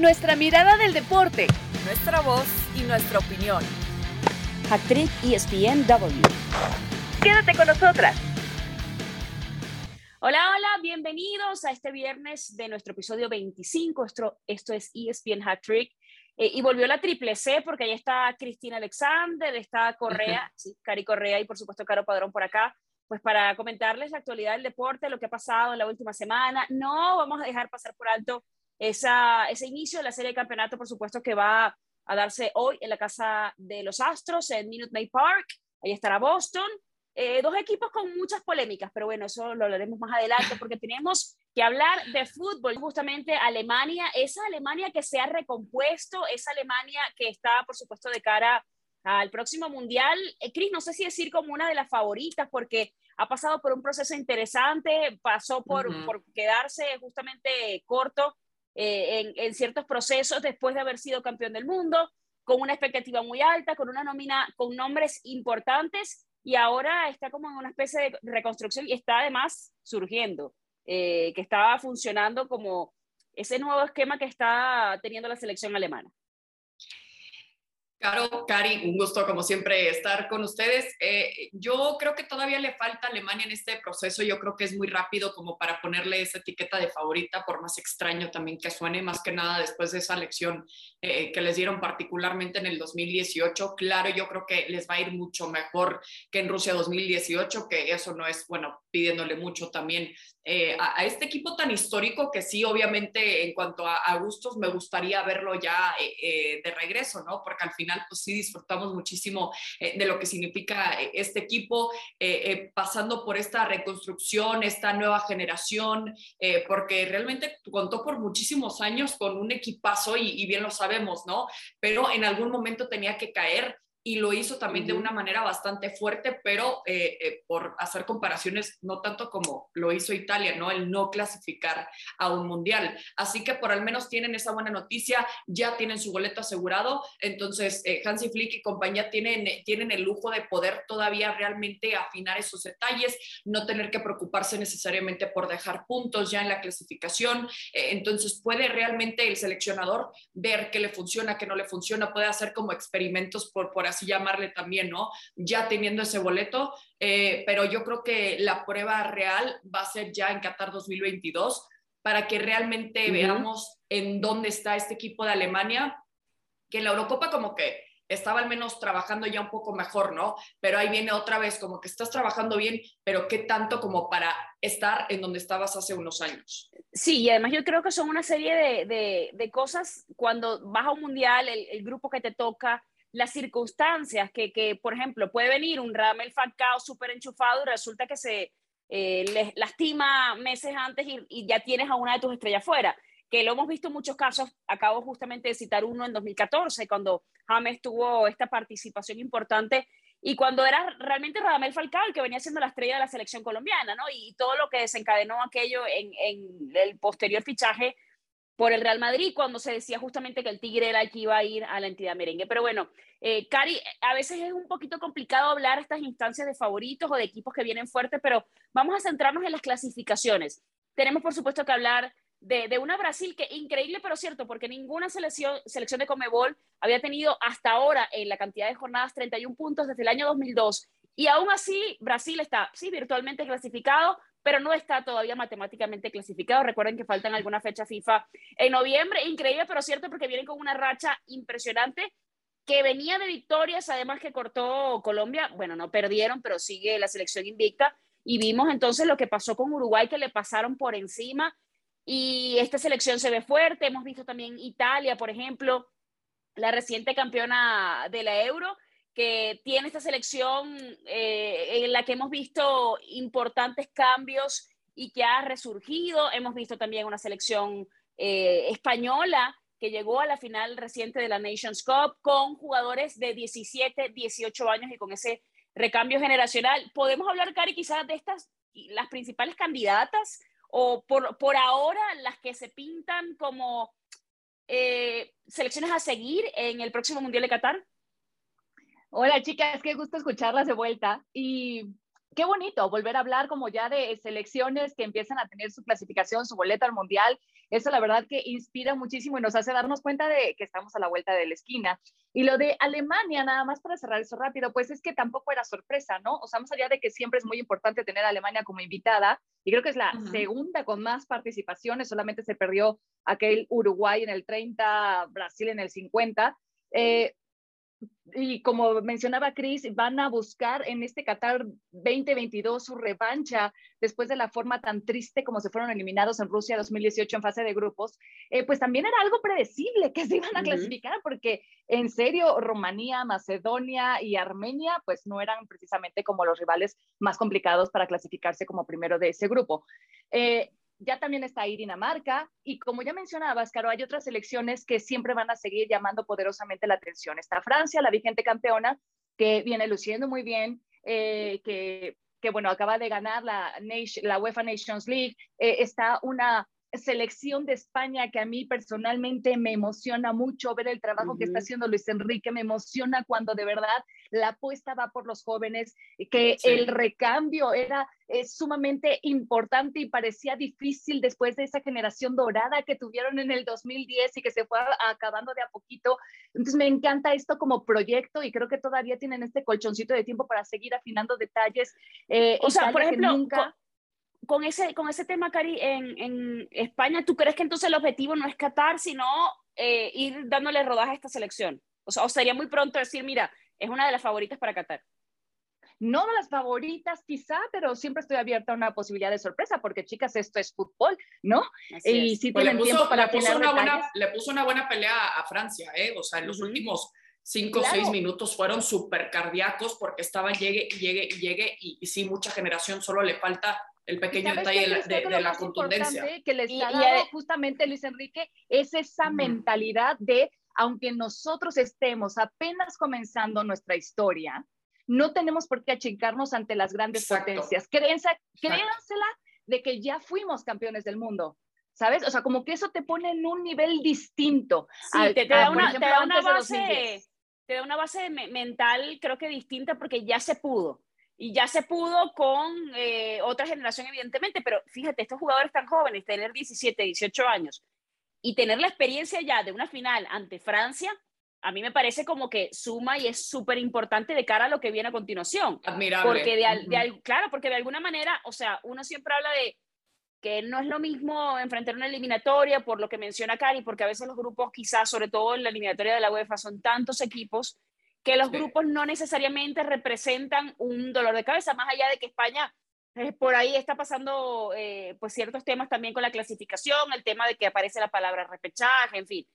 Nuestra mirada del deporte, nuestra voz y nuestra opinión. Actriz ESPNW. Quédate con nosotras. Hola, hola, bienvenidos a este viernes de nuestro episodio 25. Esto, esto es ESPN Hat Trick. Eh, y volvió la triple C porque ahí está Cristina Alexander, está Correa, sí, Cari Correa y por supuesto Caro Padrón por acá, pues para comentarles la actualidad del deporte, lo que ha pasado en la última semana. No vamos a dejar pasar por alto esa, ese inicio de la serie de campeonato, por supuesto, que va a darse hoy en la casa de los Astros, en Minute Maid Park. Ahí estará Boston. Eh, dos equipos con muchas polémicas, pero bueno, eso lo hablaremos más adelante porque tenemos que hablar de fútbol. Justamente Alemania, esa Alemania que se ha recompuesto, esa Alemania que está, por supuesto, de cara al próximo mundial. Eh, Cris, no sé si decir como una de las favoritas porque ha pasado por un proceso interesante, pasó por, por quedarse justamente corto eh, en, ciertos procesos después de haber sido campeón del mundo, con una expectativa muy alta, con una nómina con nombres importantes y ahora está como en una especie de reconstrucción y está además surgiendo, eh, que está funcionando como ese nuevo esquema que está teniendo la selección alemana. Caro, Cari, un gusto como siempre estar con ustedes. Eh, yo creo que todavía le falta a Alemania en este proceso. Yo creo que es muy rápido como para ponerle esa etiqueta de favorita, por más extraño también que suene, más que nada después de esa lección eh, que les dieron particularmente en el 2018. Claro, yo creo que les va a ir mucho mejor que en Rusia 2018, que eso no es, bueno, pidiéndole mucho también eh, a, este equipo tan histórico que sí, obviamente, en cuanto a, gustos, me gustaría verlo ya eh, eh, de regreso, ¿no? Porque al final, pues sí disfrutamos muchísimo de lo que significa este equipo, pasando por esta reconstrucción, esta nueva generación, porque realmente contó por muchísimos años con un equipazo y, y bien lo sabemos, ¿no? Pero en algún momento tenía que caer y lo hizo también de una manera bastante fuerte, pero eh, eh, por hacer comparaciones, no tanto como lo hizo Italia, ¿no? El no clasificar a un mundial. Así que por al menos tienen esa buena noticia, ya tienen su boleto asegurado, entonces eh, Hansi Flick y compañía tienen, tienen el lujo de poder todavía realmente afinar esos detalles, no tener que preocuparse necesariamente por dejar puntos ya en la clasificación, entonces puede realmente el seleccionador ver qué le funciona, qué no le funciona, puede hacer como experimentos por, por así llamarle también, ¿no? Ya teniendo ese boleto, eh, pero yo creo que la prueba real va a ser ya en Qatar 2022 para que realmente veamos en dónde está este equipo de Alemania, que en la Eurocopa como que estaba al menos trabajando ya un poco mejor, ¿no? Pero ahí viene otra vez, como que estás trabajando bien, pero ¿qué tanto como para estar en donde estabas hace unos años? Sí, y además yo creo que son una serie de, de, cosas cuando vas a un mundial, el, el, grupo que te toca, las circunstancias que, que, por ejemplo, puede venir un Ramel Falcao súper enchufado y resulta que se eh, lastima meses antes y, ya tienes a una de tus estrellas fuera. Que lo hemos visto en muchos casos, acabo justamente de citar uno en 2014, cuando James tuvo esta participación importante y cuando era realmente Radamel Falcao el que venía siendo la estrella de la selección colombiana, ¿no? Y todo lo que desencadenó aquello en, en el posterior fichaje por el Real Madrid cuando se decía justamente que el Tigre era el que iba a ir a la entidad merengue. Pero bueno, eh, Cari, a veces es un poquito complicado hablar estas instancias de favoritos o de equipos que vienen fuertes, pero vamos a centrarnos en las clasificaciones. Tenemos, por supuesto, que hablar de, de una Brasil que increíble, pero cierto, porque ninguna selección, selección de Comebol había tenido hasta ahora en la cantidad de jornadas 31 puntos desde el año 2002. Y aún así, Brasil está, sí, virtualmente clasificado, pero no está todavía matemáticamente clasificado. Recuerden que faltan alguna fecha FIFA en noviembre. Increíble, pero cierto, porque vienen con una racha impresionante que venía de victorias, además que cortó Colombia. Bueno, no perdieron, pero sigue la selección invicta. Y vimos entonces lo que pasó con Uruguay, que le pasaron por encima. Y esta selección se ve fuerte. Hemos visto también Italia, por ejemplo, la reciente campeona de la Euro que tiene esta selección eh, en la que hemos visto importantes cambios y que ha resurgido. Hemos visto también una selección eh, española que llegó a la final reciente de la Nations Cup con jugadores de 17, 18 años y con ese recambio generacional. ¿Podemos hablar, Cari, quizás de estas, las principales candidatas o por, por ahora las que se pintan como eh, selecciones a seguir en el próximo Mundial de Qatar? Hola chicas, qué gusto escucharlas de vuelta. Y qué bonito volver a hablar como ya de selecciones que empiezan a tener su clasificación, su boleta al mundial. Eso la verdad que inspira muchísimo y nos hace darnos cuenta de que estamos a la vuelta de la esquina. Y lo de Alemania, nada más para cerrar eso rápido, pues es que tampoco era sorpresa, ¿no? O sea, más allá de que siempre es muy importante tener a Alemania como invitada, y creo que es la segunda con más participaciones, solamente se perdió aquel Uruguay en el 30, Brasil en el 50. Eh, y como mencionaba Chris, van a buscar en este Qatar 2022 su revancha después de la forma tan triste como se fueron eliminados en Rusia 2018 en fase de grupos, eh, pues también era algo predecible que se iban a clasificar porque en serio Rumanía, Macedonia y Armenia pues no eran precisamente como los rivales más complicados para clasificarse como primero de ese grupo. Eh, ya también está ahí Dinamarca y como ya mencionabas, Caro, hay otras selecciones que siempre van a seguir llamando poderosamente la atención. Está Francia, la vigente campeona, que viene luciendo muy bien, eh, que, que, bueno, acaba de ganar la, la UEFA Nations League. Eh, está una selección de España que a mí personalmente me emociona mucho ver el trabajo que está haciendo Luis Enrique, me emociona cuando de verdad la apuesta va por los jóvenes, que el recambio era sumamente importante y parecía difícil después de esa generación dorada que tuvieron en el 2010 y que se fue acabando de a poquito. Entonces me encanta esto como proyecto y creo que todavía tienen este colchoncito de tiempo para seguir afinando detalles. Eh, o sea, por ejemplo, nunca con ese, con ese tema, Cari, en, en, España, ¿tú crees que entonces el objetivo no es Qatar, sino eh, ir dándole rodaje a esta selección? O sea, o sería muy pronto decir, mira, es una de las favoritas para Qatar. No de las favoritas quizá, pero siempre estoy abierta a una posibilidad de sorpresa, porque chicas, esto es fútbol, ¿no? y si pues tienen tiempo para le puso, una buena, le puso una buena pelea a Francia, ¿eh? O sea, en los últimos cinco o seis minutos fueron súper cardíacos porque estaba llegue y llegue y llegue y, y sí, mucha generación, solo le falta el pequeño detalle de, la contundencia. Que les y, dado justamente Luis Enrique es esa mentalidad de, aunque nosotros estemos apenas comenzando nuestra historia, no tenemos por qué achicarnos ante las grandes potencias. Créanse, créansela de que ya fuimos campeones del mundo. ¿Sabes? O sea, como que eso te pone en un nivel distinto. Sí, te, da una, te, da una, base, te da una base mental, creo que distinta, porque ya se pudo y ya se pudo con eh, otra generación, evidentemente, pero fíjate, estos jugadores tan jóvenes, tener 17, 18 años y tener la experiencia ya de una final ante Francia, a mí me parece como que suma y es súper importante de cara a lo que viene a continuación. Admirable. Porque de, claro, porque de alguna manera, o sea, uno siempre habla de que no es lo mismo enfrentar una eliminatoria, por lo que menciona Cari, porque a veces los grupos, quizás, sobre todo en la eliminatoria de la UEFA, son tantos equipos que los grupos no necesariamente representan un dolor de cabeza, más allá de que España eh, por ahí está pasando eh, pues ciertos temas también con la clasificación, el tema de que aparece la palabra repechaje, en fin.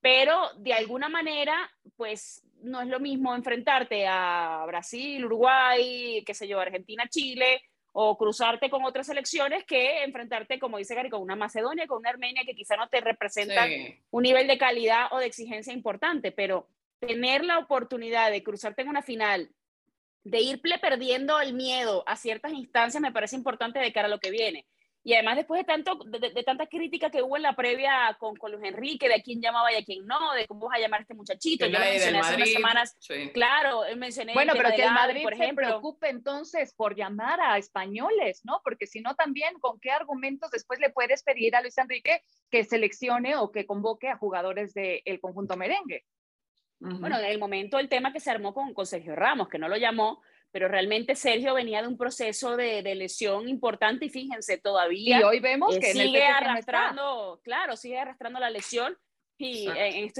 Pero de alguna manera, pues no es lo mismo enfrentarte a Brasil, Uruguay, qué sé yo, Argentina, Chile, o cruzarte con otras selecciones que enfrentarte, como dice Gary, con una Macedonia, con una Armenia que quizá no te representan un nivel de calidad o de exigencia importante, pero tener la oportunidad de cruzarte en una final, de irle perdiendo el miedo a ciertas instancias, me parece importante de cara a lo que viene. Y además, después de, tanto, de, tanta crítica que hubo en la previa con, con, Luis Enrique, de a quién llamaba y a quién no, de cómo vas a llamar a este muchachito. Yo mencioné hace unas semanas. Claro, mencioné. Bueno, pero que el Madrid por ejemplo. se preocupe entonces por llamar a españoles, ¿no? Porque si no, también, ¿con qué argumentos después le puedes pedir a Luis Enrique que seleccione o que convoque a jugadores del conjunto merengue? Bueno, en el momento el tema que se armó con, con, Sergio Ramos, que no lo llamó, pero realmente Sergio venía de un proceso de, de lesión importante y fíjense, todavía y hoy vemos que sigue arrastrando, claro, sigue arrastrando la lesión. Y en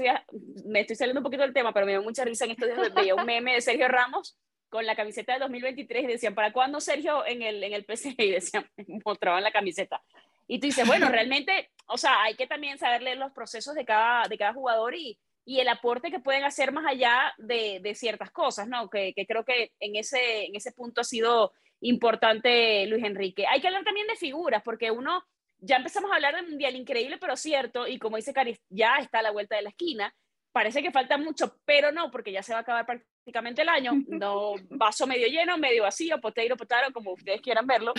me estoy saliendo un poquito del tema, pero me dio mucha risa en estos días, veía un meme de Sergio Ramos con la camiseta de 2023 y decían, ¿para cuándo Sergio en el, en el PSG? Y decían, mostraban la camiseta. Y tú dices, bueno, realmente, o sea, hay que también saber leer los procesos de cada, de cada jugador y, y el aporte que pueden hacer más allá de, de ciertas cosas, ¿no? Que, que, creo que en ese, en ese punto ha sido importante Luis Enrique. Hay que hablar también de figuras, porque uno, ya empezamos a hablar de Mundial increíble, pero cierto, y como dice Cari, ya está a la vuelta de la esquina. Parece que falta mucho, pero no, porque ya se va a acabar prácticamente el año. No, vaso medio lleno, medio vacío, potato, potato, como ustedes quieran verlo.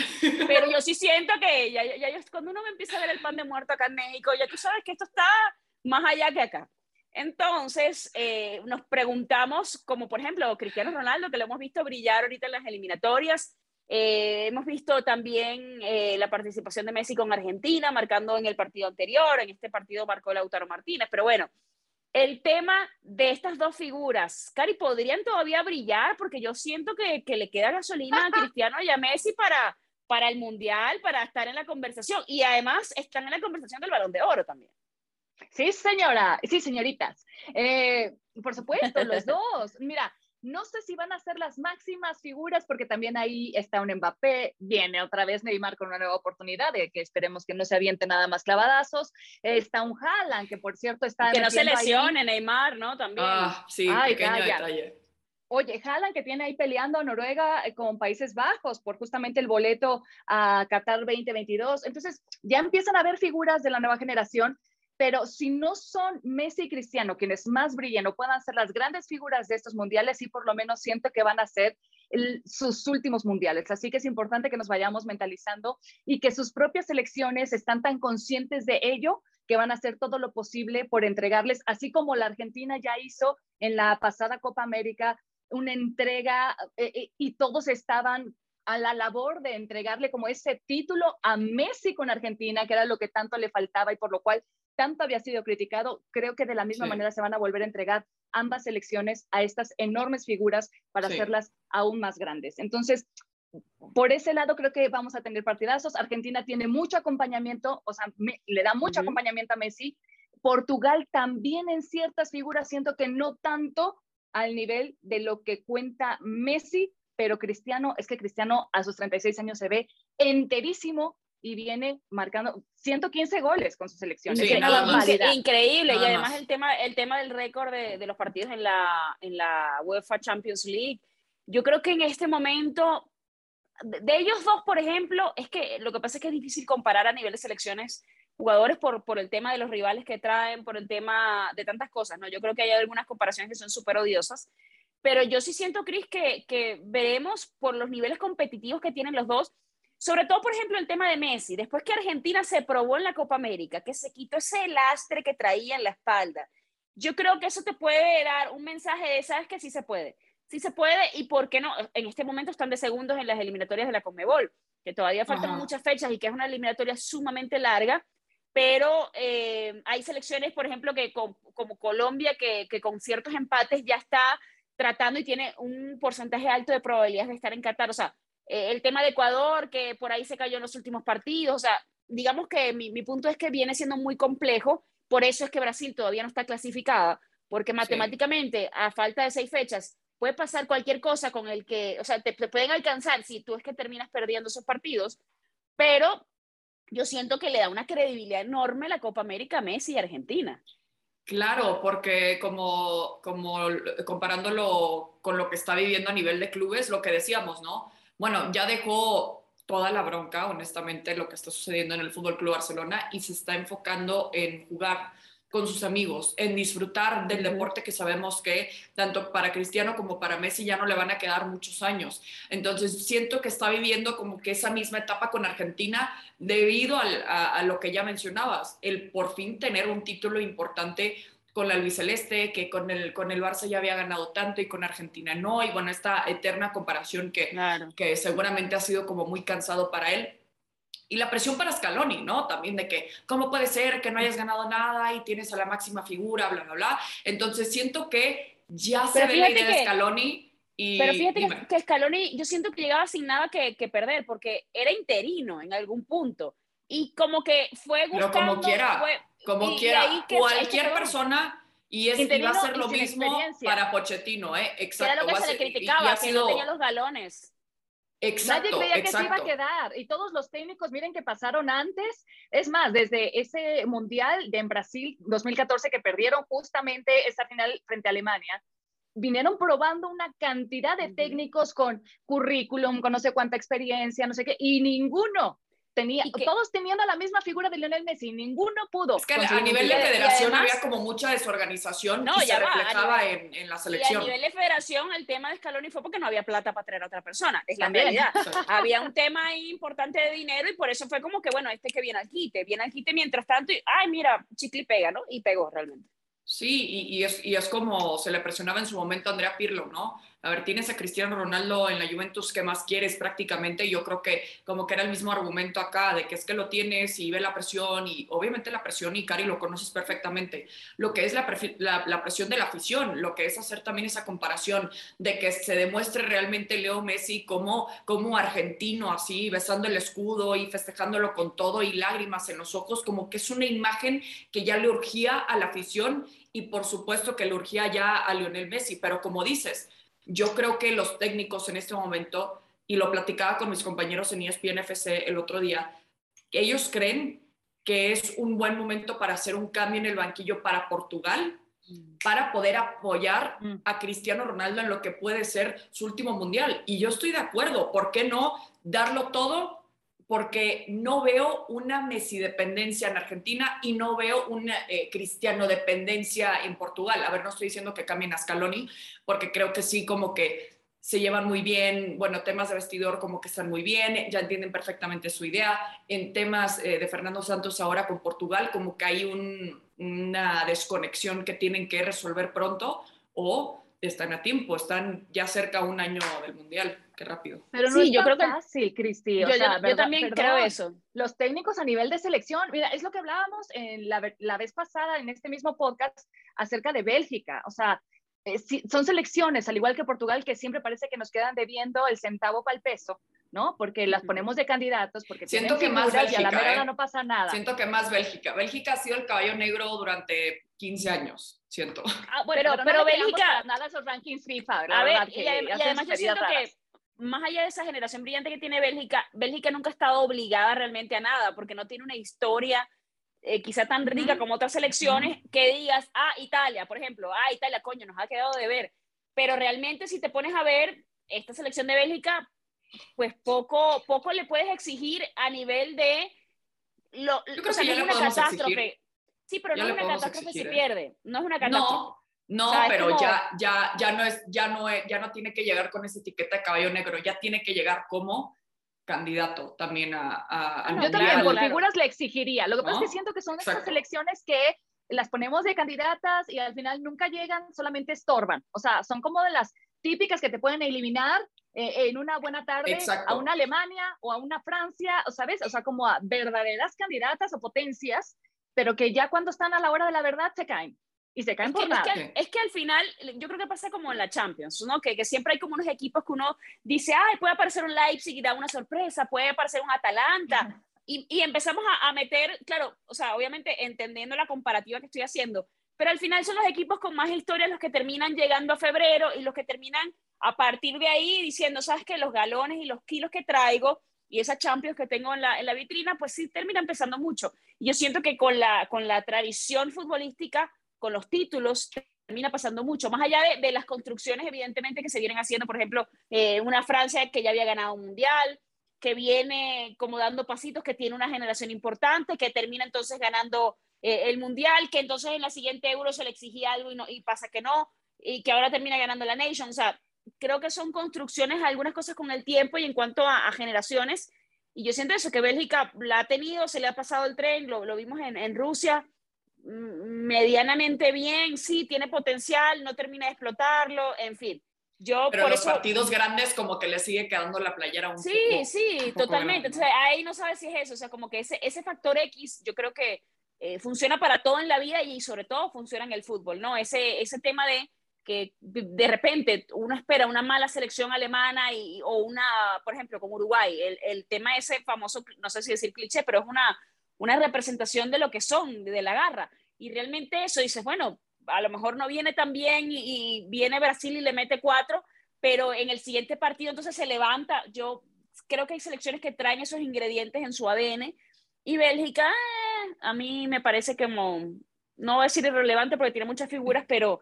Pero yo sí siento que ya, ya, ya, cuando uno me empieza a ver el pan de muerto acá en México, ya tú sabes que esto está más allá que acá. Entonces, eh, nos preguntamos, como por ejemplo Cristiano Ronaldo, que lo hemos visto brillar ahorita en las eliminatorias, Eh, hemos visto también eh, la participación de Messi con Argentina, marcando en el partido anterior, en este partido marcó Lautaro Martínez, pero bueno, el tema de estas dos figuras, Cari, ¿podrían todavía brillar? Porque yo siento que, que le queda gasolina a Cristiano y a Messi para, para el Mundial, para estar en la conversación, y además están en la conversación del Balón de Oro también. Sí, señora, sí, señoritas. Eh, por supuesto, los dos. Mira, no sé si van a ser las máximas figuras porque también ahí está un Mbappé, viene otra vez Neymar con una nueva oportunidad de que esperemos que no se aviente nada más clavadazos. Está un Haaland que por cierto está que no se lesione Neymar, ¿no? También. Ah, sí, pequeño detalle. Oye, Haaland que tiene ahí peleando a Noruega eh, con Países Bajos por justamente el boleto a Qatar 2022. Entonces, ya empiezan a haber figuras de la nueva generación pero si no son Messi y Cristiano quienes más brillan o puedan ser las grandes figuras de estos mundiales, sí por lo menos siento que van a ser sus últimos mundiales. Así que es importante que nos vayamos mentalizando y que sus propias selecciones están tan conscientes de ello que van a hacer todo lo posible por entregarles, así como la Argentina ya hizo en la pasada Copa América, una entrega eh, eh, y todos estaban a la labor de entregarle como ese título a Messi con Argentina, que era lo que tanto le faltaba y por lo cual tanto había sido criticado, creo que de la misma manera se van a volver a entregar ambas elecciones a estas enormes figuras para hacerlas aún más grandes. Entonces, por ese lado creo que vamos a tener partidazos. Argentina tiene mucho acompañamiento, o sea, le da mucho acompañamiento a Messi. Portugal también en ciertas figuras siento que no tanto al nivel de lo que cuenta Messi, pero Cristiano, es que Cristiano a sus 36 años se ve enterísimo y viene marcando 115 goles con su selección. increíble. y además el tema, el tema del récord de, de, los partidos en la, en la UEFA Champions League. Yo creo que en este momento, de, ellos dos, por ejemplo, es que lo que pasa es que es difícil comparar a nivel de selecciones jugadores por, por el tema de los rivales que traen, por el tema de tantas cosas, ¿no? Yo creo que hay algunas comparaciones que son súper odiosas, pero yo sí siento, Cris, que, que veremos por los niveles competitivos que tienen los dos, sobre todo, por ejemplo, el tema de Messi, después que Argentina se probó en la Copa América, que se quitó ese lastre que traía en la espalda, yo creo que eso te puede dar un mensaje de, sabes que sí se puede, sí se puede y por qué no, en este momento están de segundos en las eliminatorias de la Conmebol, que todavía faltan muchas fechas y que es una eliminatoria sumamente larga, pero eh, hay selecciones, por ejemplo, que como Colombia, que, que con ciertos empates ya está tratando y tiene un porcentaje alto de probabilidades de estar en Qatar, o sea, eh, el tema de Ecuador, que por ahí se cayó en los últimos partidos, o sea, digamos que mi, mi, punto es que viene siendo muy complejo, por eso es que Brasil todavía no está clasificada, porque matemáticamente, a falta de seis fechas, puede pasar cualquier cosa con el que, o sea, te, pueden alcanzar si tú es que terminas perdiendo esos partidos, pero yo siento que le da una credibilidad enorme la Copa América a Messi y Argentina. Claro, porque como, como comparándolo con lo que está viviendo a nivel de clubes, lo que decíamos, ¿no? Bueno, ya dejó toda la bronca, honestamente, lo que está sucediendo en el Fútbol Club Barcelona y se está enfocando en jugar con sus amigos, en disfrutar del deporte que sabemos que tanto para Cristiano como para Messi ya no le van a quedar muchos años. Entonces siento que está viviendo como que esa misma etapa con Argentina debido a, a, lo que ya mencionabas, el por fin tener un título importante con la Celeste, que con el, con el Barça ya había ganado tanto y con Argentina no, y bueno, esta eterna comparación que, que seguramente ha sido como muy cansado para él. Y la presión para Scaloni, ¿no? También de que, ¿cómo puede ser que no hayas ganado nada y tienes a la máxima figura, bla, bla, bla? Entonces siento que ya se ve la idea de Scaloni. Y, pero fíjate que, Scaloni, yo siento que llegaba sin nada que, que, perder, porque era interino en algún punto. Y como que fue buscando... Pero como quiera. Fue, como quiera, cualquier persona y, es, va a ser lo mismo para Pochettino, ¿eh? Exacto. Era lo que se le criticaba, que no tenía los galones. Exacto, Nadie creía que se iba a quedar. Y todos los técnicos, miren que pasaron antes. Es más, desde ese Mundial de en Brasil 2014 que perdieron justamente esa final frente a Alemania, vinieron probando una cantidad de técnicos con currículum, con no sé cuánta experiencia, no sé qué, y ninguno tenía, todos teniendo la misma figura de Lionel Messi, ninguno pudo. Es que a nivel de federación había como mucha desorganización no, y se reflejaba en, en, la selección. Y a nivel de federación el tema de Scaloni fue porque no había plata para traer a otra persona, es la realidad. había un tema ahí importante de dinero y por eso fue como que, bueno, este que viene al quite, viene al quite mientras tanto y, ay, mira, chicle pega, ¿no? Y pegó realmente. Sí, y, y, es, y, es, como se le presionaba en su momento a Andrea Pirlo, ¿no? A ver, tienes a Cristiano Ronaldo en la Juventus, ¿qué más quieres prácticamente? Yo creo que como que era el mismo argumento acá, de que es que lo tienes y ve la presión, y obviamente la presión, y Cari lo conoces perfectamente, lo que es la, la, presión de la afición, lo que es hacer también esa comparación de que se demuestre realmente Leo Messi como, como argentino, así, besando el escudo y festejándolo con todo y lágrimas en los ojos, como que es una imagen que ya le urgía a la afición y por supuesto que le urgía ya a Lionel Messi, pero como dices, yo creo que los técnicos en este momento, y lo platicaba con mis compañeros en ESPN FC el otro día, ellos creen que es un buen momento para hacer un cambio en el banquillo para Portugal, para poder apoyar mm. a Cristiano Ronaldo en lo que puede ser su último mundial. Y yo estoy de acuerdo, ¿por qué no darlo todo? Porque no veo una Messi dependencia en Argentina y no veo una eh, Cristiano dependencia en Portugal. A ver, no estoy diciendo que cambien a Scaloni, porque creo que sí, como que se llevan muy bien, bueno, temas de vestidor como que están muy bien, ya entienden perfectamente su idea. En temas eh, de Fernando Santos ahora con Portugal, como que hay una desconexión que tienen que resolver pronto o están a tiempo, están ya cerca un año del Mundial. Qué rápido. Pero no sí, es yo creo que fácil, Cristi. Yo, yo, también creo eso. Los técnicos a nivel de selección, mira, es lo que hablábamos en la, la vez pasada en este mismo podcast acerca de Bélgica. O sea, eh, son selecciones, al igual que Portugal, que siempre parece que nos quedan debiendo el centavo para el peso, ¿no? Porque las ponemos de candidatos, porque siento que más Bélgica, y a la ¿eh? no pasa nada. Siento que más Bélgica. Bélgica ha sido el caballo negro durante 15 años, siento. Ah, bueno, pero, pero, Bélgica nada esos rankings FIFA, a ver, y, además yo siento que más allá de esa generación brillante que tiene Bélgica, Bélgica nunca ha estado obligada realmente a nada, porque no tiene una historia eh, quizá tan rica como otras selecciones, que digas, ah, Italia, por ejemplo, ah, Italia, coño, nos ha quedado de ver. Pero realmente si te pones a ver esta selección de Bélgica, pues poco, poco le puedes exigir a nivel de... Lo, Yo creo que es una catástrofe. Sí, pero no es una catástrofe si ¿eh? pierde. No es una catástrofe. No, no pero ya, ya, ya, no es, ya, no ya no tiene que llegar con esa etiqueta de caballo negro, ya tiene que llegar como candidato también a, a, Yo también por figuras le exigiría. Lo que pasa es que siento que son estas elecciones que las ponemos de candidatas y al final nunca llegan, solamente estorban. O sea, son como de las típicas que te pueden eliminar eh, en una buena tarde a una Alemania o a una Francia, o sabes, o sea, como a verdaderas candidatas o potencias, pero que ya cuando están a la hora de la verdad se caen y se caen es por que, nada. Es que, es que, al final, yo creo que pasa como en la Champions, ¿no? Que, que, siempre hay como unos equipos que uno dice, ay, puede aparecer un Leipzig y da una sorpresa, puede aparecer un Atalanta. Y, y, empezamos a, a, meter, claro, o sea, obviamente entendiendo la comparativa que estoy haciendo, pero al final son los equipos con más historia los que terminan llegando a febrero y los que terminan a partir de ahí diciendo, sabes que los galones y los kilos que traigo y esa Champions que tengo en la, en la vitrina, pues sí termina empezando mucho. Y yo siento que con la, con la tradición futbolística con los títulos termina pasando mucho, más allá de, las construcciones evidentemente que se vienen haciendo, por ejemplo, eh, una Francia que ya había ganado un mundial, que viene como dando pasitos, que tiene una generación importante, que termina entonces ganando eh, el mundial, que entonces en la siguiente Euro se le exigía algo y, pasa que no, y que ahora termina ganando la Nation. O sea, creo que son construcciones, algunas cosas con el tiempo y en cuanto a, generaciones. Y yo siento eso, que Bélgica la ha tenido, se le ha pasado el tren, lo, vimos en Rusia, medianamente bien, sí, tiene potencial, no termina de explotarlo, en fin. Yo Pero los partidos grandes como que le sigue quedando la playera un sí, poco. Sí, sí, totalmente. Entonces ahí no sabes si es eso, o sea, como que ese, ese factor X yo creo que eh, funciona para todo en la vida y sobre todo funciona en el fútbol, ¿no? Ese, ese tema de que de repente uno espera una mala selección alemana y, o una, por ejemplo, con Uruguay, el, el tema ese famoso, no sé si decir cliché, pero es una una representación de lo que son, de la garra. Y realmente eso, dices, bueno, a lo mejor no viene tan bien y, viene Brasil y le mete cuatro, pero en el siguiente partido entonces se levanta. Yo creo que hay selecciones que traen esos ingredientes en su ADN y Bélgica, eh, a mí me parece como, no voy a decir irrelevante porque tiene muchas figuras, pero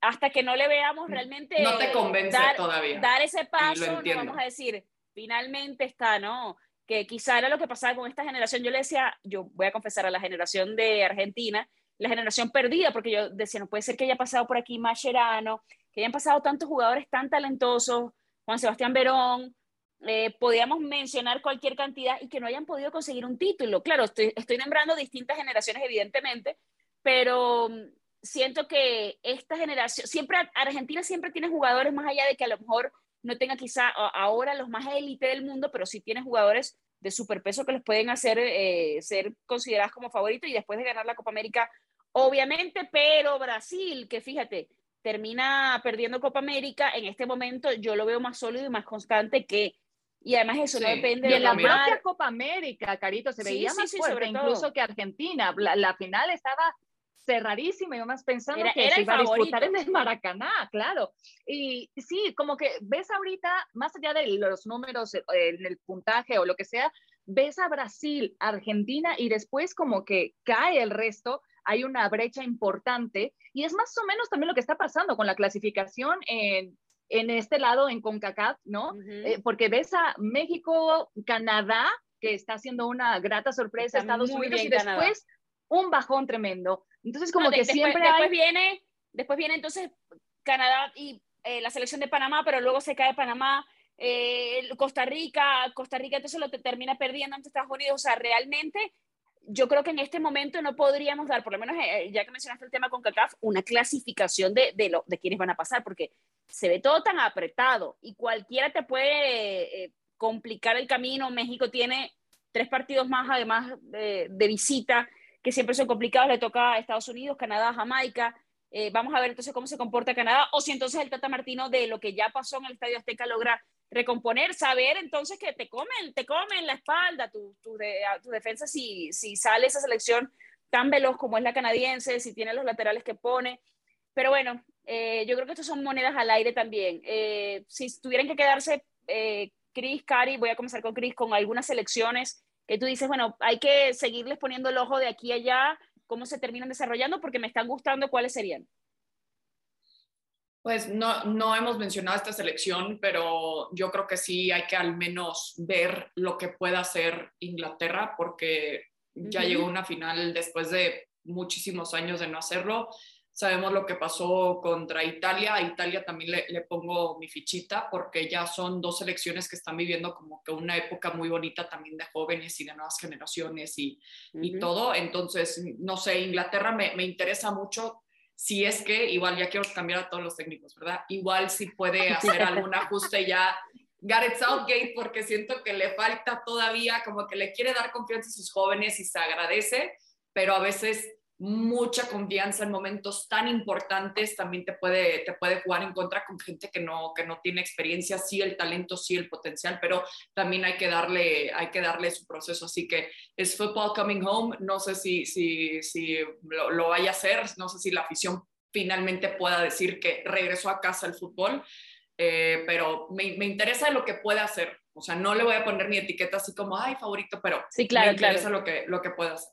hasta que no le veamos realmente... No te convence dar, todavía. Dar ese paso, no vamos a decir, finalmente está, ¿no? Que quizá era lo que pasaba con esta generación. Yo le decía, yo voy a confesar a la generación de Argentina, la generación perdida, porque yo decía, no puede ser que haya pasado por aquí Mascherano, que hayan pasado tantos jugadores tan talentosos, Juan Sebastián Verón, eh, podíamos mencionar cualquier cantidad y que no hayan podido conseguir un título. Claro, estoy, estoy nombrando distintas generaciones, evidentemente, pero mm, siento que esta generación, siempre Argentina siempre tiene jugadores más allá de que a lo mejor no tenga quizá ahora los más élite del mundo, pero sí tiene jugadores de superpeso que les pueden hacer eh, ser considerados como favoritos y después de ganar la Copa América, obviamente, pero Brasil, que fíjate, termina perdiendo Copa América, en este momento yo lo veo más sólido y más constante que y además eso no depende de la propia Copa América, Carito, se veía más fuerte incluso que Argentina. La, final estaba cerradísima y más pensando que se iba a disputar en el Maracaná, claro. Y sí, como que ves ahorita, más allá de los números eh, en el puntaje o lo que sea, ves a Brasil, Argentina y después como que cae el resto, hay una brecha importante y es más o menos también lo que está pasando con la clasificación en, en este lado, en CONCACAF, ¿no? Eh, porque ves a México, Canadá, que está haciendo una grata sorpresa, Estados Unidos, y después un bajón tremendo. Entonces, como que siempre después viene, después viene entonces Canadá y eh, la selección de Panamá, pero luego se cae Panamá, eh, Costa Rica, Costa Rica entonces lo termina perdiendo ante Estados Unidos, o sea, realmente yo creo que en este momento no podríamos dar, por lo menos eh, ya que mencionaste el tema con CACAF, una clasificación de, de, lo, de quiénes van a pasar, porque se ve todo tan apretado y cualquiera te puede eh, complicar el camino. México tiene tres partidos más, además de, de, visita, que siempre son complicados. Le toca a Estados Unidos, Canadá, Jamaica. Eh, vamos a ver entonces cómo se comporta Canadá, o si entonces el Tata Martino de lo que ya pasó en el Estadio Azteca logra recomponer, saber entonces que te comen, te comen la espalda, tu, tu, de, defensa si, si sale esa selección tan veloz como es la canadiense, si tiene los laterales que pone. Pero bueno, eh, yo creo que estas son monedas al aire también. Eh, si tuvieran que quedarse, eh, Chris, Cari, voy a comenzar con Chris, con algunas selecciones que tú dices, bueno, hay que seguirles poniendo el ojo de aquí a allá, cómo se terminan desarrollando, porque me están gustando cuáles serían. Pues no, no hemos mencionado esta selección, pero yo creo que sí hay que al menos ver lo que pueda hacer Inglaterra, porque ya llegó una final después de muchísimos años de no hacerlo. Sabemos lo que pasó contra Italia. A Italia también le, le, pongo mi fichita porque ya son dos selecciones que están viviendo como que una época muy bonita también de jóvenes y de nuevas generaciones y, y todo. Entonces, no sé, Inglaterra me, me interesa mucho si es que, igual ya quiero cambiar a todos los técnicos, ¿verdad? Igual si puede hacer algún ajuste ya Gareth Southgate, porque siento que le falta todavía, como que le quiere dar confianza a sus jóvenes y se agradece, pero a veces mucha confianza en momentos tan importantes también te puede, te puede jugar en contra con gente que no, que no tiene experiencia, sí el talento, sí el potencial, pero también hay que darle, hay que darle su proceso. Así que es football coming home, no sé si, si, si lo, lo vaya a hacer, no sé si la afición finalmente pueda decir que regresó a casa el fútbol, eh, pero me, me, interesa lo que puede hacer. O sea, no le voy a poner mi etiqueta así como, ay, favorito, pero sí, claro, me interesa Lo, que, lo que puede hacer.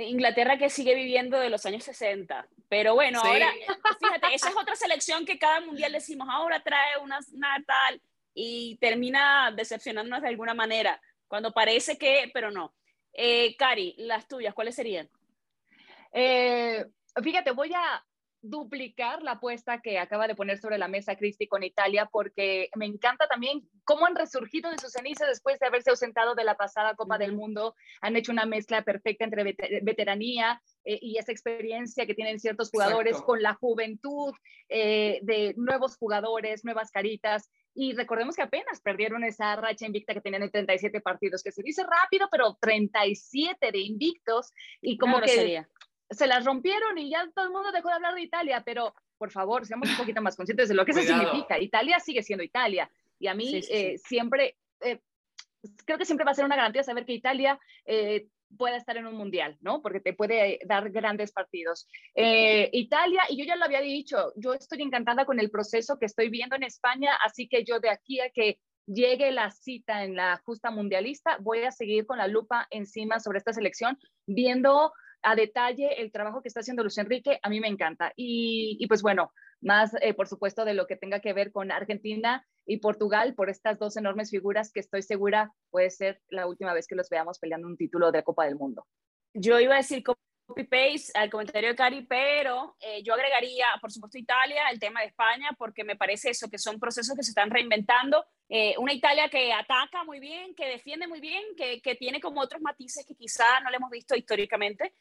Inglaterra que sigue viviendo de los años 60. Pero bueno, ahora, fíjate, esa es otra selección que cada mundial decimos, ahora trae una, una tal y termina decepcionándonos de alguna manera, cuando parece que, pero no. Eh, Cari, las tuyas, ¿cuáles serían? Eh, fíjate, voy a duplicar la apuesta que acaba de poner sobre la mesa Cristi con Italia, porque me encanta también cómo han resurgido de sus cenizas después de haberse ausentado de la pasada Copa del Mundo. Han hecho una mezcla perfecta entre veteranía eh, y esa experiencia que tienen ciertos jugadores Exacto. con la juventud eh, de nuevos jugadores, nuevas caritas. Y recordemos que apenas perdieron esa racha invicta que tenían en 37 partidos, que se dice rápido, pero 37 de invictos. Y como no, que sería se las rompieron y ya todo el mundo dejó de hablar de Italia, pero por favor, seamos un poquito más conscientes de lo que eso significa. Italia sigue siendo Italia. Y a mí sí, sí, eh, siempre, eh, creo que siempre va a ser una garantía saber que Italia eh, pueda estar en un mundial, ¿no? Porque te puede dar grandes partidos. Eh, Italia, y yo ya lo había dicho, yo estoy encantada con el proceso que estoy viendo en España, así que yo de aquí a que llegue la cita en la justa mundialista, voy a seguir con la lupa encima sobre esta selección, viendo a detalle el trabajo que está haciendo Luis Enrique, a mí me encanta. Y, y pues bueno, más eh, por supuesto de lo que tenga que ver con Argentina y Portugal, por estas dos enormes figuras que estoy segura puede ser la última vez que los veamos peleando un título de Copa del Mundo. Yo iba a decir copy-paste al comentario de Cari, pero eh, yo agregaría, por supuesto, Italia, el tema de España, porque me parece eso, que son procesos que se están reinventando. Eh, una Italia que ataca muy bien, que defiende muy bien, que, que tiene como otros matices que quizá no le hemos visto históricamente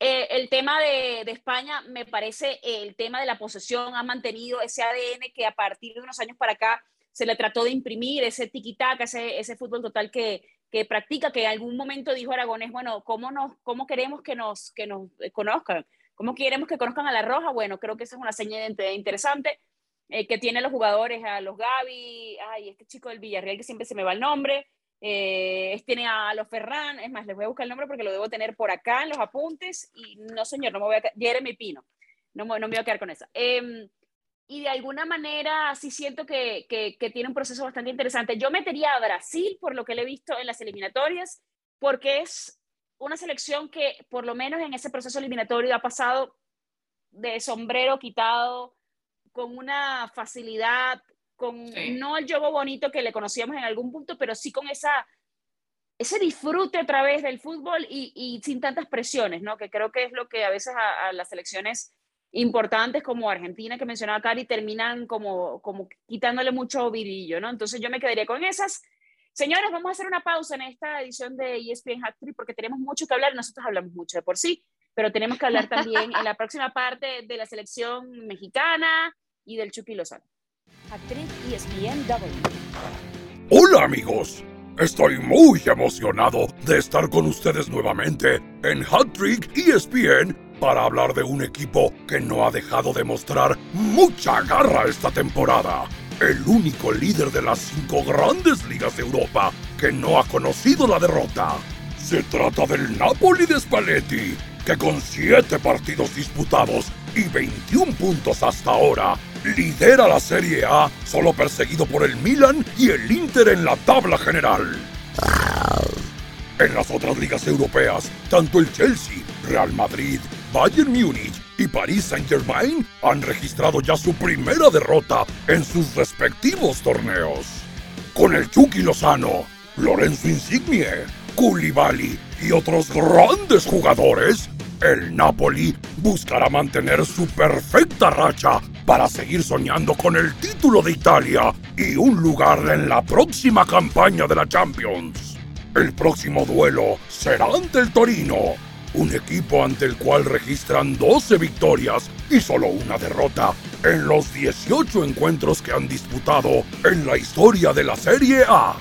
Eh, el tema de, España, me parece el tema de la posesión ha mantenido ese ADN que a partir de unos años para acá se le trató de imprimir, ese tiquitaca, ese, ese fútbol total que, que practica, que en algún momento dijo Aragonés, bueno, ¿cómo, nos, cómo queremos que nos, que nos conozcan? ¿Cómo queremos que conozcan a la Roja? Bueno, creo que esa es una señal interesante eh, que tienen los jugadores, a los Gaby, ay, este chico del Villarreal que siempre se me va el nombre, eh, tiene a los Ferran, es más, les voy a buscar el nombre porque lo debo tener por acá en los apuntes y no, señor, no me voy a Jeremy Pino, no, no me voy a quedar con esa. Eh, y de alguna manera sí siento que, que, que, tiene un proceso bastante interesante. Yo metería a Brasil por lo que le he visto en las eliminatorias, porque es una selección que por lo menos en ese proceso eliminatorio ha pasado de sombrero quitado, con una facilidad, con no el juego bonito que le conocíamos en algún punto, pero sí con esa, ese disfrute a través del fútbol y, y sin tantas presiones, ¿no? que creo que es lo que a veces a, a las selecciones importantes como Argentina que mencionaba Cari terminan como, como quitándole mucho virillo, ¿no? Entonces yo me quedaría con esas. Señores, vamos a hacer una pausa en esta edición de ESPN Hat porque tenemos mucho que hablar, nosotros hablamos mucho de por sí, pero tenemos que hablar también en la próxima parte de la selección mexicana y del Chucky Lozano. W. Hola amigos, estoy muy emocionado de estar con ustedes nuevamente en Hat Trick ESPN para hablar de un equipo que no ha dejado de mostrar mucha garra esta temporada. El único líder de las cinco grandes ligas de Europa que no ha conocido la derrota. Se trata del Napoli de Spalletti, que con siete partidos disputados y 21 puntos hasta ahora, lidera la Serie A, solo perseguido por el Milan y el Inter en la tabla general. En las otras ligas europeas, tanto el Chelsea, Real Madrid, Bayern Múnich y Paris Saint-Germain han registrado ya su primera derrota en sus respectivos torneos. Con el Chucky Lozano, Lorenzo Insigne, Koulibaly y otros grandes jugadores, el Napoli buscará mantener su perfecta racha para seguir soñando con el título de Italia y un lugar en la próxima campaña de la Champions. El próximo duelo será ante el Torino, un equipo ante el cual registran 12 victorias y solo una derrota en los 18 encuentros que han disputado en la historia de la Serie A.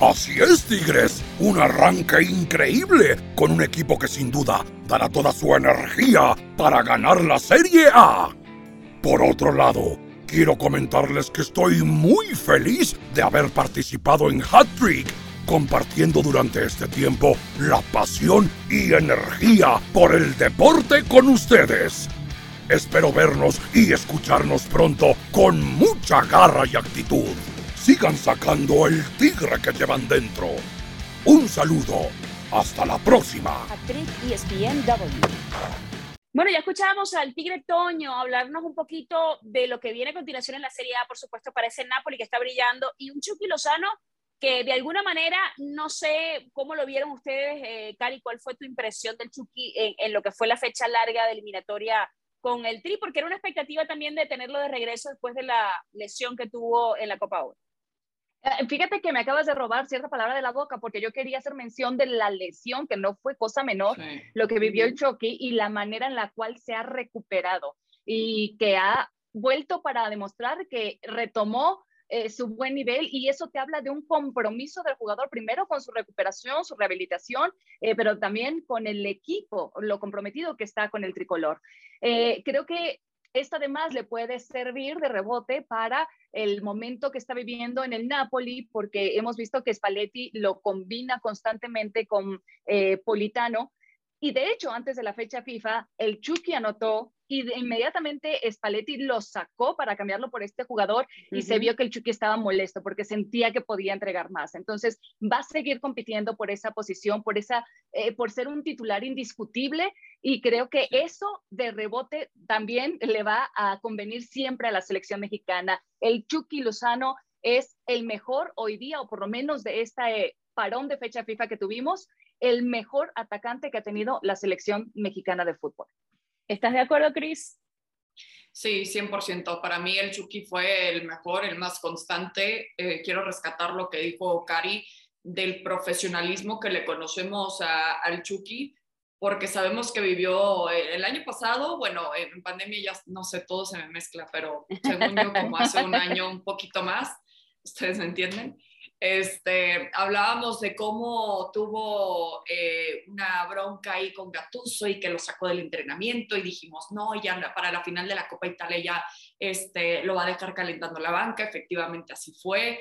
Así es, Tigres, un arranque increíble con un equipo que sin duda dará toda su energía para ganar la Serie A. Por otro lado, quiero comentarles que estoy muy feliz de haber participado en Hat Trick compartiendo durante este tiempo la pasión y energía por el deporte con ustedes. Espero vernos y escucharnos pronto con mucha garra y actitud. Sigan sacando el tigre que llevan dentro. Un saludo. Hasta la próxima. Bueno, ya escuchábamos al Tigre Toño hablarnos un poquito de lo que viene a continuación en la Serie A, por supuesto, para ese Napoli que está brillando, y un Chucky Lozano que de alguna manera, no sé cómo lo vieron ustedes, eh, Cari, cuál fue tu impresión del Chucky en, lo que fue la fecha larga de eliminatoria con el Tri, porque era una expectativa también de tenerlo de regreso después de la lesión que tuvo en la Copa Oro. Eh, fíjate que me acabas de robar cierta palabra de la boca porque yo quería hacer mención de la lesión, que no fue cosa menor, lo que vivió el Chucky y la manera en la cual se ha recuperado y que ha vuelto para demostrar que retomó eh, su buen nivel y eso te habla de un compromiso del jugador primero con su recuperación, su rehabilitación, eh, pero también con el equipo, lo comprometido que está con el tricolor. Eh, creo que esto además le puede servir de rebote para el momento que está viviendo en el Napoli, porque hemos visto que Spalletti lo combina constantemente con Politano. Y de hecho, antes de la fecha FIFA, el Chucky anotó y inmediatamente Spalletti lo sacó para cambiarlo por este jugador y se vio que el Chucky estaba molesto porque sentía que podía entregar más. Entonces va a seguir compitiendo por esa posición, por, esa, eh, por ser un titular indiscutible y creo que eso de rebote también le va a convenir siempre a la selección mexicana. El Chucky Lozano es el mejor hoy día, o por lo menos de esta eh, parón de fecha FIFA que tuvimos, el mejor atacante que ha tenido la selección mexicana de fútbol. ¿Estás de acuerdo, Cris? Sí, 100%. Para mí el Chucky fue el mejor, el más constante. Eh, quiero rescatar lo que dijo Cari del profesionalismo que le conocemos a, al Chucky. porque sabemos que vivió eh, el año pasado, bueno, en pandemia ya no sé, todo se me mezcla, pero según yo, como hace un año, un poquito más, ustedes me entienden. Este, hablábamos de cómo tuvo eh, una bronca ahí con Gattuso y que lo sacó del entrenamiento y dijimos, no, ya para la final de la Copa Italia este, lo va a dejar calentando la banca, efectivamente así fue.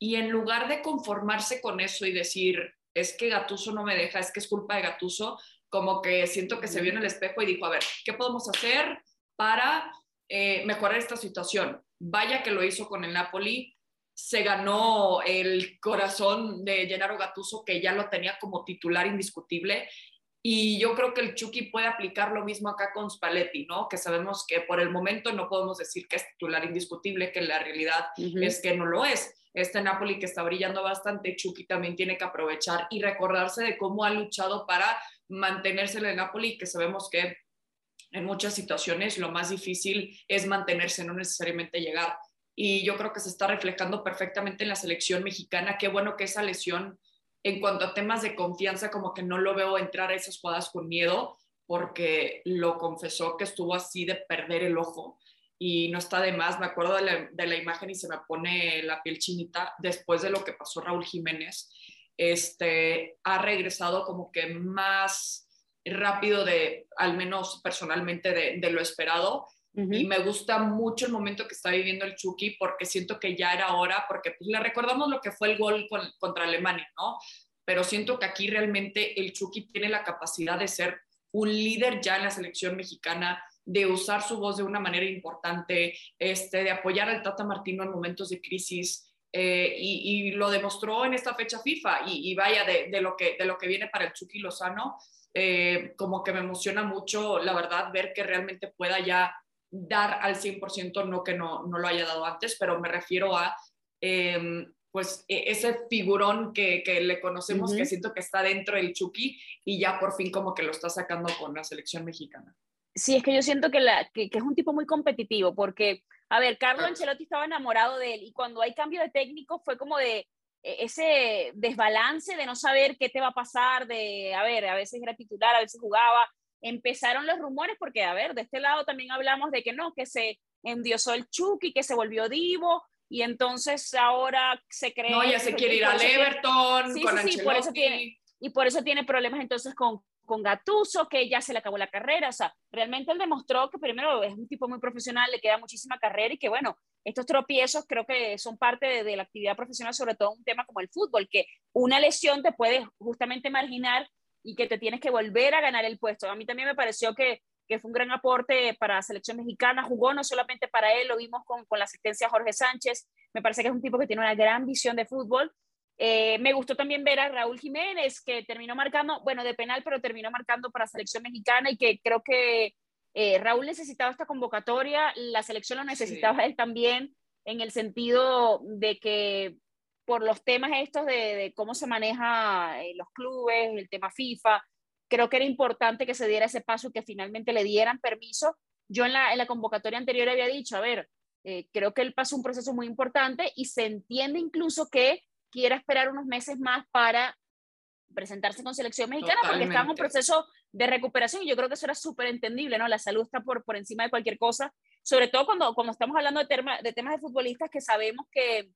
Y en lugar de conformarse con eso y decir, es que Gattuso no me deja, es que es culpa de Gattuso, como que siento que se vio en el espejo y dijo, a ver, ¿qué podemos hacer para eh, mejorar esta situación? Vaya que lo hizo con el Napoli, se ganó el corazón de Gennaro Gattuso, que ya lo tenía como titular indiscutible. Y yo creo que el Chucky puede aplicar lo mismo acá con Spalletti, ¿no? Que sabemos que por el momento no podemos decir que es titular indiscutible, que la realidad es que no lo es. Este Napoli que está brillando bastante, Chucky también tiene que aprovechar y recordarse de cómo ha luchado para mantenerse en el Napoli, que sabemos que en muchas situaciones lo más difícil es mantenerse, no necesariamente llegar y yo creo que se está reflejando perfectamente en la selección mexicana. Qué bueno que esa lesión en cuanto a temas de confianza, como que no lo veo entrar a esas jugadas con miedo, porque lo confesó que estuvo así de perder el ojo y no está de más. Me acuerdo de la, de la imagen y se me pone la piel chinita después de lo que pasó Raúl Jiménez. Este, ha regresado como que más rápido de, al menos personalmente, de, de lo esperado y me gusta mucho el momento que está viviendo el Chucky porque siento que ya era hora, porque pues, le recordamos lo que fue el gol contra Alemania, ¿no? Pero siento que aquí realmente el Chucky tiene la capacidad de ser un líder ya en la selección mexicana, de usar su voz de una manera importante, este, de apoyar al Tata Martino en momentos de crisis. Eh, y, lo demostró en esta fecha FIFA y, vaya de, de, lo que, de lo que viene para el Chucky Lozano, eh, como que me emociona mucho, la verdad, ver que realmente pueda ya dar al 100%, no que no, no lo haya dado antes, pero me refiero a em, pues e, ese figurón que, que le conocemos, que siento que está dentro del Chucky y ya por fin como que lo está sacando con la selección mexicana. Sí, es que yo siento que, la, que, es un tipo muy competitivo, porque, a ver, Carlos Ancelotti estaba enamorado de él y cuando hay cambio de técnico fue como de e, ese desbalance de no saber qué te va a pasar, de, a ver, a veces era titular, a veces jugaba, empezaron los rumores, porque, a ver, de este lado también hablamos de que no, que se endiosó el Chucky, que se volvió divo, y entonces ahora se cree... No, ya se quiere ir al Everton, sí, sí, por eso tiene, y por eso tiene problemas entonces con, con Gatuso, que ya se le acabó la carrera, o sea, realmente él demostró que primero es un tipo muy profesional, le queda muchísima carrera y que bueno, estos tropiezos creo que son parte de, de la actividad profesional, sobre todo un tema como el fútbol, que una lesión te puede justamente marginar y que te tienes que volver a ganar el puesto. A mí también me pareció que, que fue un gran aporte para la selección mexicana, jugó no solamente para él, lo vimos con, con la asistencia de Jorge Sánchez, me parece que es un tipo que tiene una gran visión de fútbol. Eh, me gustó también ver a Raúl Jiménez, que terminó marcando, bueno, de penal, pero terminó marcando para la selección mexicana y que creo que eh, Raúl necesitaba esta convocatoria, la selección lo necesitaba él también, en el sentido de que por los temas estos de, cómo se maneja eh, los clubes, el tema FIFA, creo que era importante que se diera ese paso y que finalmente le dieran permiso. Yo en la, en la convocatoria anterior había dicho, a ver, eh, creo que él pasó un proceso muy importante y se entiende incluso que quiera esperar unos meses más para presentarse con selección mexicana porque está en un proceso de recuperación y yo creo que eso era súper entendible, ¿no? La salud está por, por encima de cualquier cosa, sobre todo cuando, cuando estamos hablando de, de temas de futbolistas que sabemos que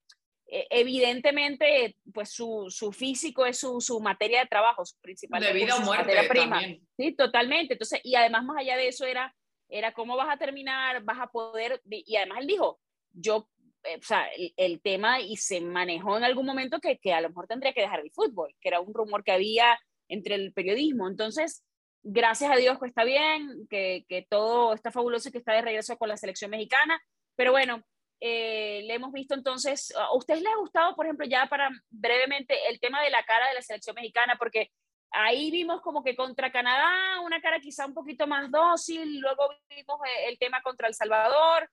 evidentemente, pues su, su físico es su, su, materia de trabajo, su principal. De vida o muerte prima. Sí, totalmente. Entonces, y además, más allá de eso, era, era cómo vas a terminar, vas a poder, y además él dijo, yo, eh, o sea, el, el, tema, y se manejó en algún momento que, que a lo mejor tendría que dejar el fútbol, que era un rumor que había entre el periodismo. Entonces, gracias a Dios que está bien, que, que todo está fabuloso y que está de regreso con la selección mexicana, pero bueno, eh, le hemos visto entonces, ¿a ustedes les ha gustado, por ejemplo, ya para brevemente, el tema de la cara de la selección mexicana? Porque ahí vimos como que contra Canadá una cara quizá un poquito más dócil, luego vimos eh, el tema contra El Salvador.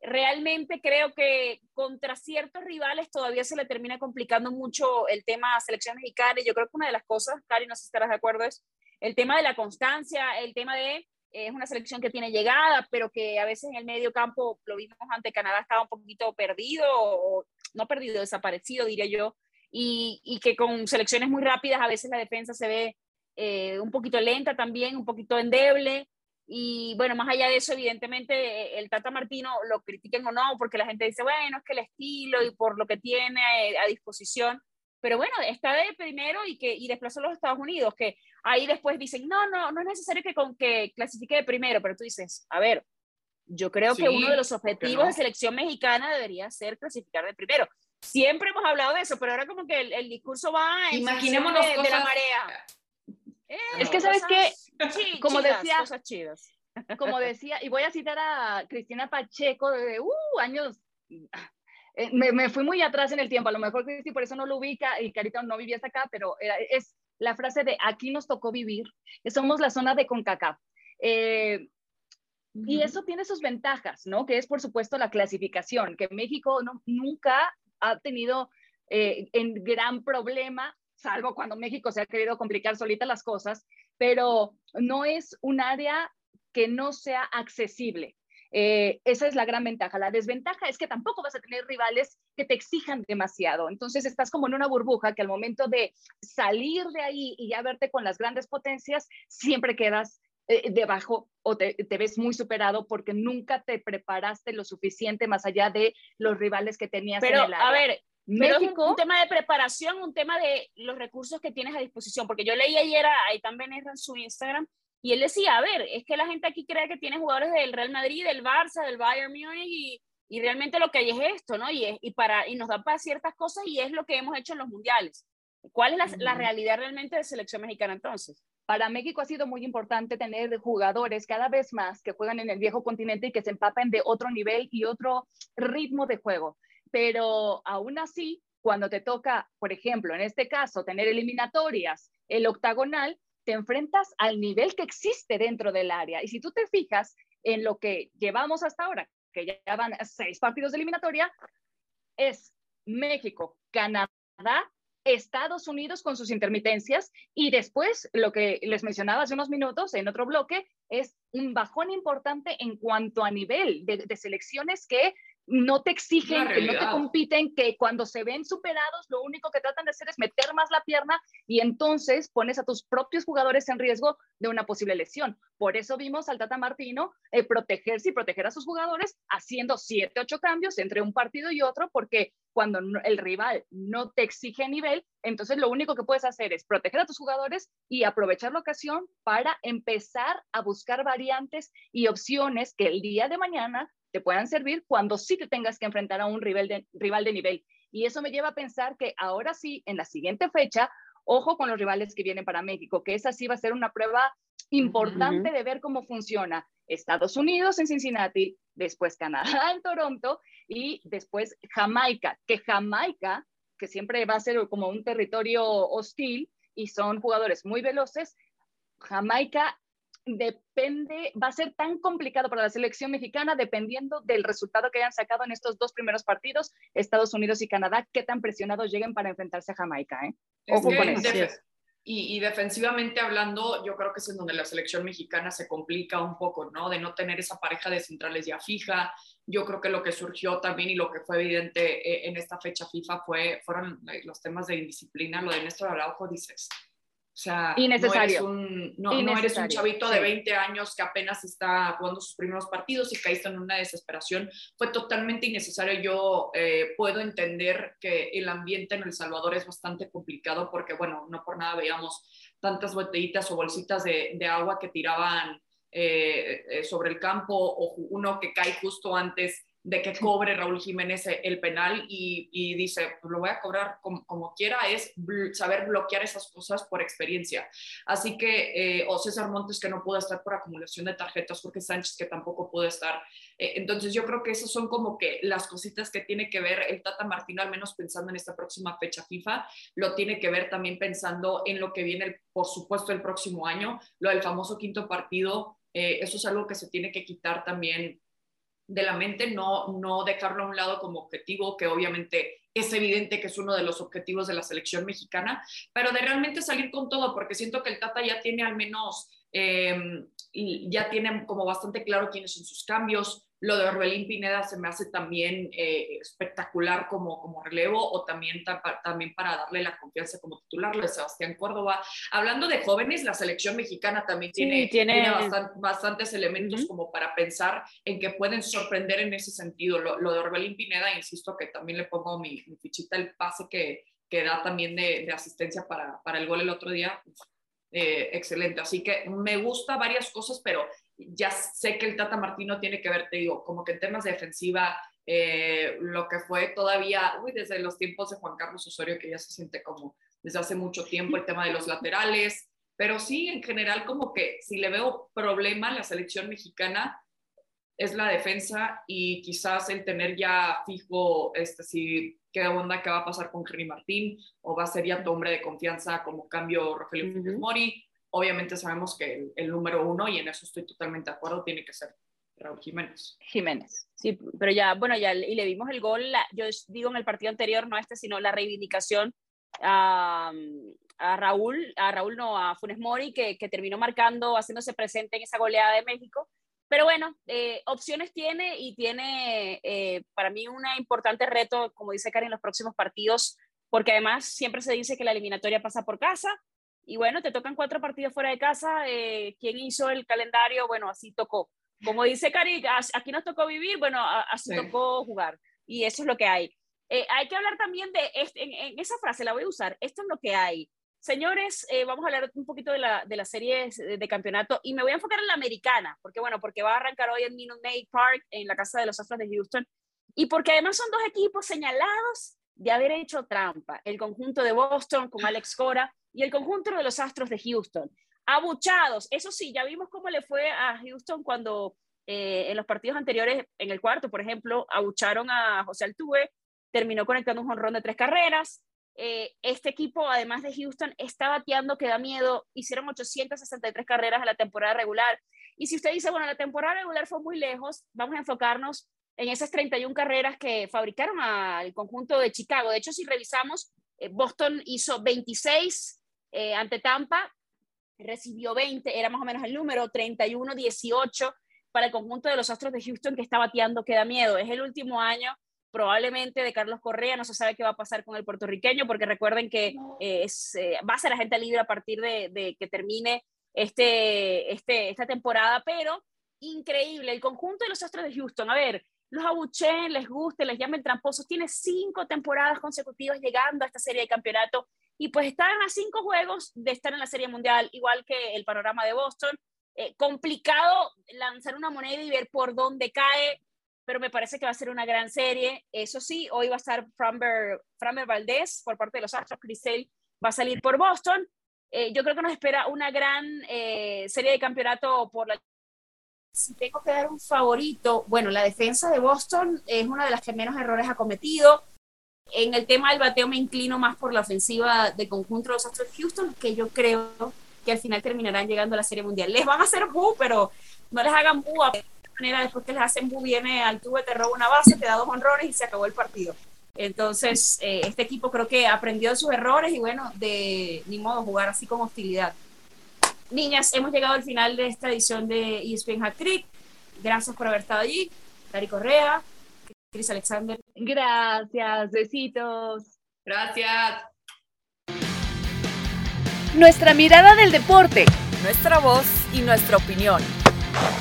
Realmente creo que contra ciertos rivales todavía se le termina complicando mucho el tema selección mexicana y yo creo que una de las cosas, Cari, no sé si estarás de acuerdo, es el tema de la constancia, el tema de es una selección que tiene llegada, pero que a veces en el medio campo, lo vimos ante Canadá, estaba un poquito perdido, o no perdido, desaparecido, diría yo, y, y, que con selecciones muy rápidas a veces la defensa se ve eh, un poquito lenta también, un poquito endeble. Y bueno, más allá de eso, evidentemente, el Tata Martino, lo critiquen o no, porque la gente dice, bueno, es que el estilo y por lo que tiene a, disposición, pero bueno, está de primero y que y desplazó a los Estados Unidos, que ahí después dicen, no, no, no es necesario que, con, que clasifique de primero, pero tú dices, a ver, yo creo que uno de los objetivos de selección mexicana debería ser clasificar de primero. Siempre hemos hablado de eso, pero ahora como que el, discurso va en Imaginémonos de, de la marea. Eh, es que sabes que, como decía, como decía, y voy a citar a Cristina Pacheco de uh, años, eh, me, me, fui muy atrás en el tiempo, a lo mejor Cristi por eso no lo ubica y Carita no vivía hasta acá, pero es la frase de aquí nos tocó vivir, que somos la zona de CONCACAF. Eh, y eso tiene sus ventajas, ¿no? Que es, por supuesto, la clasificación, que México no, nunca ha tenido eh, en gran problema, salvo cuando México se ha querido complicar solita las cosas, pero no es un área que no sea accesible. Eh, esa es la gran ventaja. La desventaja es que tampoco vas a tener rivales que te exijan demasiado. Entonces estás como en una burbuja que al momento de salir de ahí y ya verte con las grandes potencias, siempre quedas eh, debajo o te, ves muy superado porque nunca te preparaste lo suficiente más allá de los rivales que tenías pero, en el área. A ver, México, un, tema de preparación, un tema de los recursos que tienes a disposición, porque yo leí ayer a también en su Instagram y él decía, a ver, es que la gente aquí cree que tiene jugadores del Real Madrid, del Barça, del Bayern Múnich y, y realmente lo que hay es esto, ¿no? Y, es, y, para, y nos da para ciertas cosas y es lo que hemos hecho en los mundiales. ¿Cuál es la, la realidad realmente de selección mexicana entonces? Para México ha sido muy importante tener jugadores cada vez más que juegan en el viejo continente y que se empapen de otro nivel y otro ritmo de juego. Pero aún así, cuando te toca, por ejemplo, en este caso, tener eliminatorias, el octagonal, te enfrentas al nivel que existe dentro del área. Y si tú te fijas en lo que llevamos hasta ahora, que ya van seis partidos de eliminatoria, es México, Canadá, Estados Unidos con sus intermitencias y después lo que les mencionaba hace unos minutos en otro bloque es un bajón importante en cuanto a nivel de, selecciones que no te exigen, que no te compiten, que cuando se ven superados, lo único que tratan de hacer es meter más la pierna y entonces pones a tus propios jugadores en riesgo de una posible lesión. Por eso vimos al Tata Martino eh, protegerse y proteger a sus jugadores haciendo siete, ocho cambios entre un partido y otro, porque cuando el rival no te exige nivel, entonces lo único que puedes hacer es proteger a tus jugadores y aprovechar la ocasión para empezar a buscar variantes y opciones que el día de mañana te puedan servir cuando sí te tengas que enfrentar a un rival de, rival de nivel. Y eso me lleva a pensar que ahora sí, en la siguiente fecha, ojo con los rivales que vienen para México, que esa sí va a ser una prueba importante de ver cómo funciona. Estados Unidos en Cincinnati, después Canadá en Toronto y después Jamaica, que Jamaica, que siempre va a ser como un territorio hostil y son jugadores muy veloces, Jamaica depende, va a ser tan complicado para la selección mexicana dependiendo del resultado que hayan sacado en estos dos primeros partidos, Estados Unidos y Canadá, qué tan presionados lleguen para enfrentarse a Jamaica. ¿eh? Ojo con eso. Y, y, defensivamente hablando, yo creo que es en donde la selección mexicana se complica un poco, ¿no? De no tener esa pareja de centrales ya fija. Yo creo que lo que surgió también y lo que fue evidente eh, en esta fecha FIFA fue, fueron eh, los temas de indisciplina. Lo de Néstor Araujo, dices, o sea, No eres un, chavito de 20 años que apenas está jugando sus primeros partidos y caíste en una desesperación. Fue totalmente innecesario. Yo eh, puedo entender que el ambiente en El Salvador es bastante complicado porque, bueno, no por nada veíamos tantas botellitas o bolsitas de, agua que tiraban eh, eh, sobre el campo o uno que cae justo antes de que cobre Raúl Jiménez el penal y, dice, pues lo voy a cobrar como, quiera, es saber bloquear esas cosas por experiencia. Así que, eh, o César Montes que no pudo estar por acumulación de tarjetas, Jorge Sánchez que tampoco pudo estar. Eh, entonces yo creo que esas son como que las cositas que tiene que ver el Tata Martino, al menos pensando en esta próxima fecha FIFA, lo tiene que ver también pensando en lo que viene, por supuesto, el próximo año, lo del famoso quinto partido. Eh, eso es algo que se tiene que quitar también de la mente, no, no dejarlo a un lado como objetivo, que obviamente es evidente que es uno de los objetivos de la selección mexicana, pero de realmente salir con todo, porque siento que el Tata ya tiene al menos, em, ya tiene como bastante claro quiénes son sus cambios, Lo de Orbelín Pineda se me hace también eh, espectacular como, como relevo o también, también para darle la confianza como titular, lo de Sebastián Córdoba. Hablando de jóvenes, la selección mexicana también tiene, tiene... bastantes elementos como para pensar en que pueden sorprender en ese sentido. Lo, de Orbelín Pineda, insisto que también le pongo mi, fichita, el pase que, que da también de, asistencia para, para, el gol el otro día. Eh, excelente. Así que me gusta varias cosas, pero ya sé que el Tata Martino tiene que ver, te digo, como que en temas de defensiva, eh, lo que fue todavía, uy, desde los tiempos de Juan Carlos Osorio, que ya se siente como desde hace mucho tiempo el tema de los laterales, pero sí, en general, como que si le veo problema a la selección mexicana, es la defensa y quizás el tener ya fijo, este, si qué onda, qué va a pasar con Henry Martín, o va a ser ya tu hombre de confianza como cambio Rogelio uh Mori, obviamente sabemos que el, número uno, y en eso estoy totalmente de acuerdo, tiene que ser Raúl Jiménez. Jiménez, sí, pero ya, bueno, ya, y le vimos el gol, yo digo en el partido anterior, no este, sino la reivindicación a, a Raúl, a Raúl no, a Funes Mori, que, que, terminó marcando, haciéndose presente en esa goleada de México. Pero bueno, eh, opciones tiene y tiene eh, para mí un importante reto, como dice Karen, en los próximos partidos, porque además siempre se dice que la eliminatoria pasa por casa, y bueno, te tocan cuatro partidos fuera de casa. Eh, ¿Quién hizo el calendario? Bueno, así tocó. Como dice Cari, aquí nos tocó vivir, bueno, así tocó jugar. Y eso es lo que hay. Eh, hay que hablar también de, este, en, esa frase la voy a usar, esto es lo que hay. Señores, eh, vamos a hablar un poquito de la, de la serie de, campeonato y me voy a enfocar en la americana, porque bueno, porque va a arrancar hoy en Minute Maid Park, en la casa de los Astros de Houston, y porque además son dos equipos señalados de haber hecho trampa. El conjunto de Boston con Alex Cora y el conjunto de los Astros de Houston. Abuchados, eso sí, ya vimos cómo le fue a Houston cuando eh, en los partidos anteriores, en el cuarto, por ejemplo, abucharon a José Altuve, terminó conectando un jonrón de tres carreras. Eh, este equipo, además de Houston, está bateando que da miedo. Hicieron 863 carreras en la temporada regular. Y si usted dice, bueno, la temporada regular fue muy lejos, vamos a enfocarnos en esas 31 carreras que fabricaron al conjunto de Chicago. De hecho, si revisamos, eh, Boston hizo 26 eh, ante Tampa, recibió 20, era más o menos el número, 31-18 para el conjunto de los Astros de Houston que está bateando, que da miedo. Es el último año probablemente de Carlos Correa, no se sabe qué va a pasar con el puertorriqueño, porque recuerden que eh, es, va a ser agente libre a partir de, que termine este, este, esta temporada, pero increíble, el conjunto de los Astros de Houston, a ver, los abuchen, les guste, les llamen tramposos, tiene cinco temporadas consecutivas llegando a esta serie de campeonato y pues están a cinco juegos de estar en la Serie Mundial, igual que el panorama de Boston. Eh, complicado lanzar una moneda y ver por dónde cae, pero me parece que va a ser una gran serie. Eso sí, hoy va a estar Framber, Framber Valdez por parte de los Astros, Crisel va a salir por Boston. Eh, yo creo que nos espera una gran eh, serie de campeonato por la... Si tengo que dar un favorito, bueno, la defensa de Boston es una de las que menos errores ha cometido en el tema del bateo me inclino más por la ofensiva de conjunto de los Astros Houston, que yo creo que al final terminarán llegando a la Serie Mundial. Les van a hacer bu, pero no les hagan bu. De manera, después que les hacen bu, viene al tubo, te roba una base, te da dos honrones y se acabó el partido. Entonces, eh, este equipo creo que aprendió de sus errores y bueno, de ni modo jugar así con hostilidad. Niñas, hemos llegado al final de esta edición de ESPN Hat Trick. Gracias por haber estado allí. Dari Correa, Cris Alexander. Gracias, besitos. Gracias. Nuestra mirada del deporte, nuestra voz y nuestra opinión.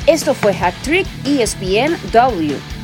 Esto fue Hack Trick ESPN W.